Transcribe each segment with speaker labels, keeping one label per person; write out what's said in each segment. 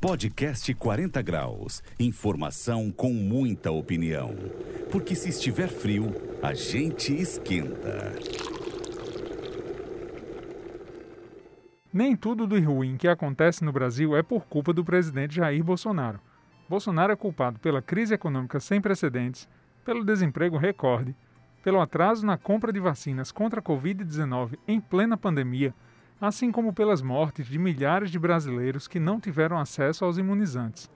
Speaker 1: Podcast 40 Graus. Informação com muita opinião. Porque se estiver frio, a gente esquenta.
Speaker 2: Nem tudo do ruim que acontece no Brasil é por culpa do presidente Jair Bolsonaro. Bolsonaro é culpado pela crise econômica sem precedentes, pelo desemprego recorde, pelo atraso na compra de vacinas contra a Covid-19 em plena pandemia assim como pelas mortes de milhares de brasileiros que não tiveram acesso aos imunizantes.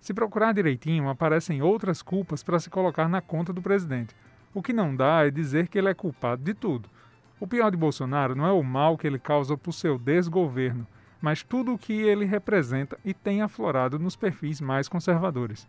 Speaker 2: Se procurar direitinho, aparecem outras culpas para se colocar na conta do presidente. O que não dá é dizer que ele é culpado de tudo. O pior de Bolsonaro não é o mal que ele causa por seu desgoverno, mas tudo o que ele representa e tem aflorado nos perfis mais conservadores.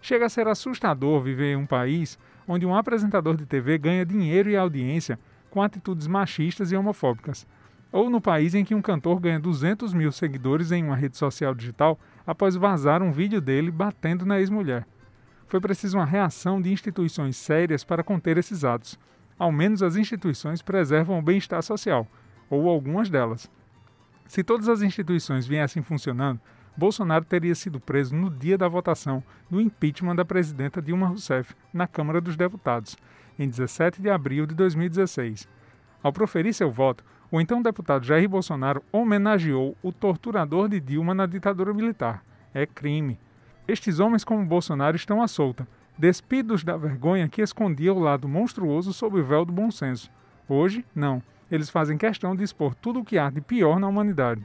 Speaker 2: Chega a ser assustador viver em um país onde um apresentador de TV ganha dinheiro e audiência com atitudes machistas e homofóbicas ou no país em que um cantor ganha 200 mil seguidores em uma rede social digital após vazar um vídeo dele batendo na ex-mulher. Foi preciso uma reação de instituições sérias para conter esses atos. Ao menos as instituições preservam o bem-estar social, ou algumas delas. Se todas as instituições viessem funcionando, Bolsonaro teria sido preso no dia da votação do impeachment da presidenta Dilma Rousseff na Câmara dos Deputados, em 17 de abril de 2016. Ao proferir seu voto, o então deputado Jair Bolsonaro homenageou o torturador de Dilma na ditadura militar. É crime. Estes homens, como Bolsonaro, estão à solta, despidos da vergonha que escondia o lado monstruoso sob o véu do bom senso. Hoje, não. Eles fazem questão de expor tudo o que há de pior na humanidade.